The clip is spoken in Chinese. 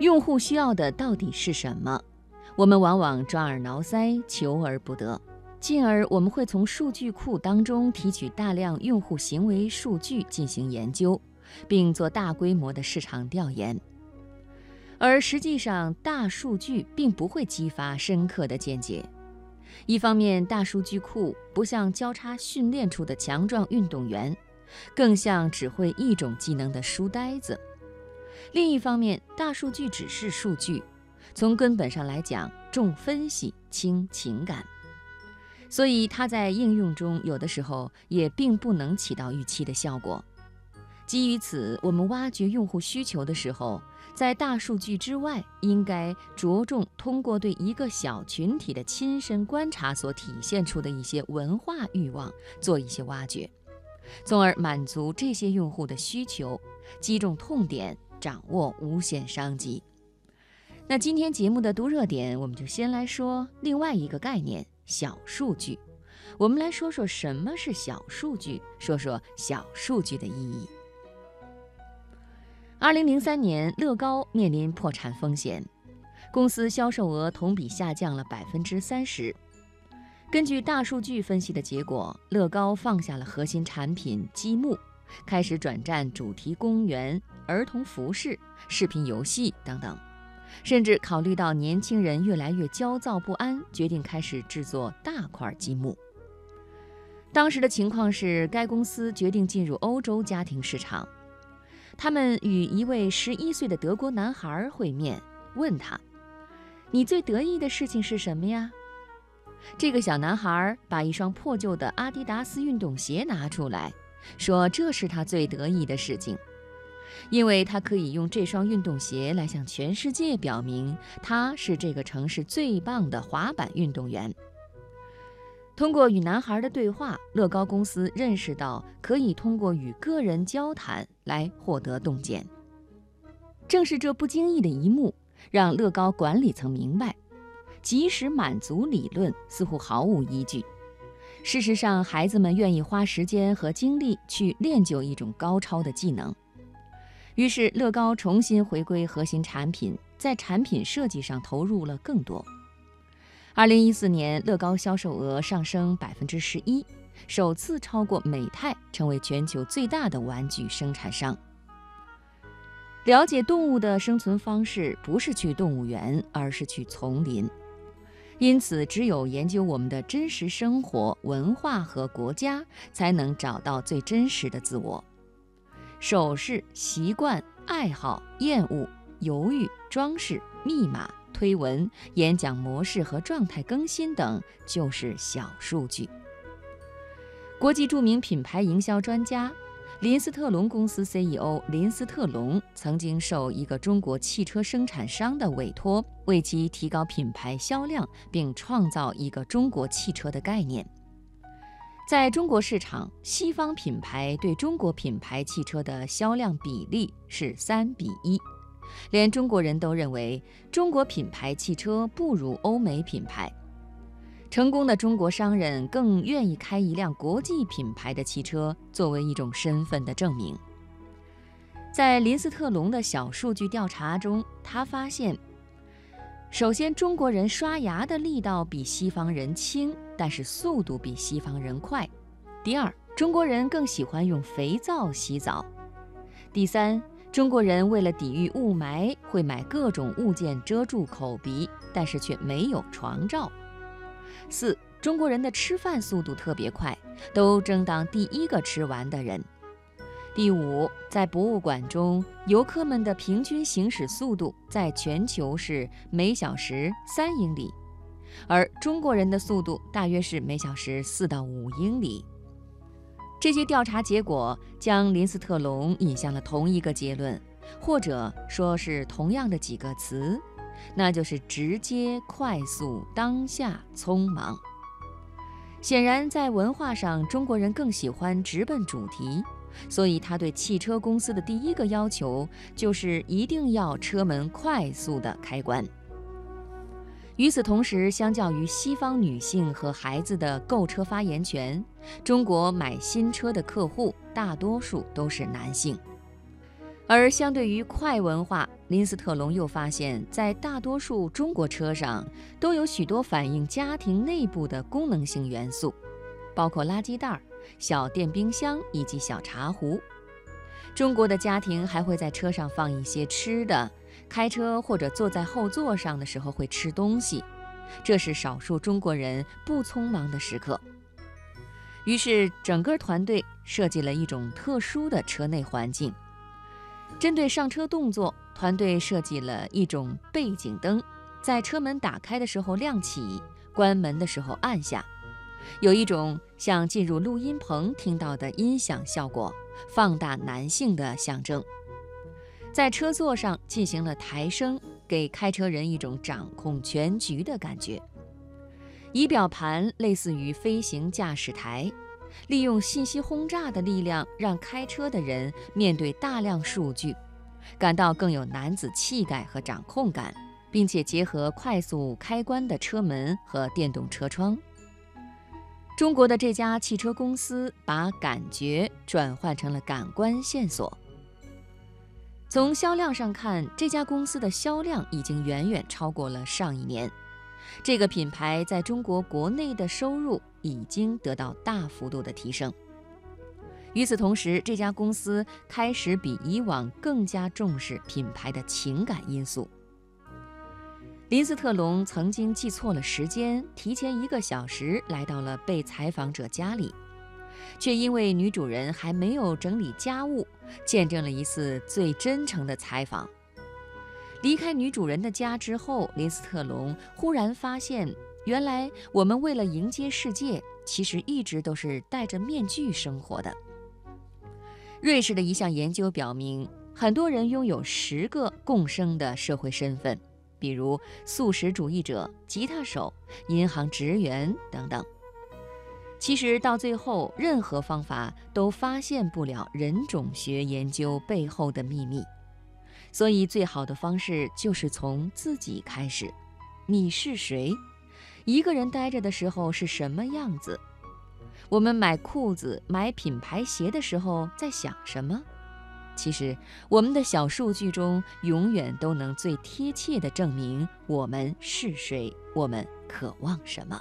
用户需要的到底是什么？我们往往抓耳挠腮，求而不得，进而我们会从数据库当中提取大量用户行为数据进行研究，并做大规模的市场调研。而实际上，大数据并不会激发深刻的见解。一方面，大数据库不像交叉训练出的强壮运动员，更像只会一种技能的书呆子；另一方面，大数据只是数据，从根本上来讲重分析轻情感，所以它在应用中有的时候也并不能起到预期的效果。基于此，我们挖掘用户需求的时候，在大数据之外，应该着重通过对一个小群体的亲身观察所体现出的一些文化欲望做一些挖掘，从而满足这些用户的需求，击中痛点，掌握无限商机。那今天节目的读热点，我们就先来说另外一个概念——小数据。我们来说说什么是小数据，说说小数据的意义。二零零三年，乐高面临破产风险，公司销售额同比下降了百分之三十。根据大数据分析的结果，乐高放下了核心产品积木，开始转战主题公园、儿童服饰、视频游戏等等，甚至考虑到年轻人越来越焦躁不安，决定开始制作大块积木。当时的情况是，该公司决定进入欧洲家庭市场。他们与一位十一岁的德国男孩会面，问他：“你最得意的事情是什么呀？”这个小男孩把一双破旧的阿迪达斯运动鞋拿出来，说：“这是他最得意的事情，因为他可以用这双运动鞋来向全世界表明他是这个城市最棒的滑板运动员。”通过与男孩的对话，乐高公司认识到可以通过与个人交谈来获得洞见。正是这不经意的一幕，让乐高管理层明白，即使满足理论似乎毫无依据。事实上，孩子们愿意花时间和精力去练就一种高超的技能。于是，乐高重新回归核心产品，在产品设计上投入了更多。二零一四年，乐高销售额上升百分之十一，首次超过美泰，成为全球最大的玩具生产商。了解动物的生存方式，不是去动物园，而是去丛林。因此，只有研究我们的真实生活、文化和国家，才能找到最真实的自我。手势、习惯、爱好、厌恶、犹豫、装饰、密码。推文、演讲模式和状态更新等就是小数据。国际著名品牌营销专家林斯特隆公司 CEO 林斯特隆曾经受一个中国汽车生产商的委托，为其提高品牌销量，并创造一个中国汽车的概念。在中国市场，西方品牌对中国品牌汽车的销量比例是三比一。连中国人都认为中国品牌汽车不如欧美品牌，成功的中国商人更愿意开一辆国际品牌的汽车作为一种身份的证明。在林斯特隆的小数据调查中，他发现，首先中国人刷牙的力道比西方人轻，但是速度比西方人快；第二，中国人更喜欢用肥皂洗澡；第三。中国人为了抵御雾霾，会买各种物件遮住口鼻，但是却没有床罩。四，中国人的吃饭速度特别快，都争当第一个吃完的人。第五，在博物馆中，游客们的平均行驶速度在全球是每小时三英里，而中国人的速度大约是每小时四到五英里。这些调查结果将林斯特隆引向了同一个结论，或者说是同样的几个词，那就是直接、快速、当下、匆忙。显然，在文化上，中国人更喜欢直奔主题，所以他对汽车公司的第一个要求就是一定要车门快速的开关。与此同时，相较于西方女性和孩子的购车发言权，中国买新车的客户大多数都是男性。而相对于快文化，林斯特龙又发现，在大多数中国车上都有许多反映家庭内部的功能性元素，包括垃圾袋、小电冰箱以及小茶壶。中国的家庭还会在车上放一些吃的，开车或者坐在后座上的时候会吃东西，这是少数中国人不匆忙的时刻。于是，整个团队设计了一种特殊的车内环境。针对上车动作，团队设计了一种背景灯，在车门打开的时候亮起，关门的时候按下，有一种像进入录音棚听到的音响效果，放大男性的象征。在车座上进行了抬升，给开车人一种掌控全局的感觉。仪表盘类似于飞行驾驶台。利用信息轰炸的力量，让开车的人面对大量数据，感到更有男子气概和掌控感，并且结合快速开关的车门和电动车窗。中国的这家汽车公司把感觉转换成了感官线索。从销量上看，这家公司的销量已经远远超过了上一年。这个品牌在中国国内的收入已经得到大幅度的提升。与此同时，这家公司开始比以往更加重视品牌的情感因素。林斯特龙曾经记错了时间，提前一个小时来到了被采访者家里，却因为女主人还没有整理家务，见证了一次最真诚的采访。离开女主人的家之后，林斯特龙忽然发现，原来我们为了迎接世界，其实一直都是戴着面具生活的。瑞士的一项研究表明，很多人拥有十个共生的社会身份，比如素食主义者、吉他手、银行职员等等。其实到最后，任何方法都发现不了人种学研究背后的秘密。所以，最好的方式就是从自己开始。你是谁？一个人待着的时候是什么样子？我们买裤子、买品牌鞋的时候在想什么？其实，我们的小数据中永远都能最贴切地证明我们是谁，我们渴望什么。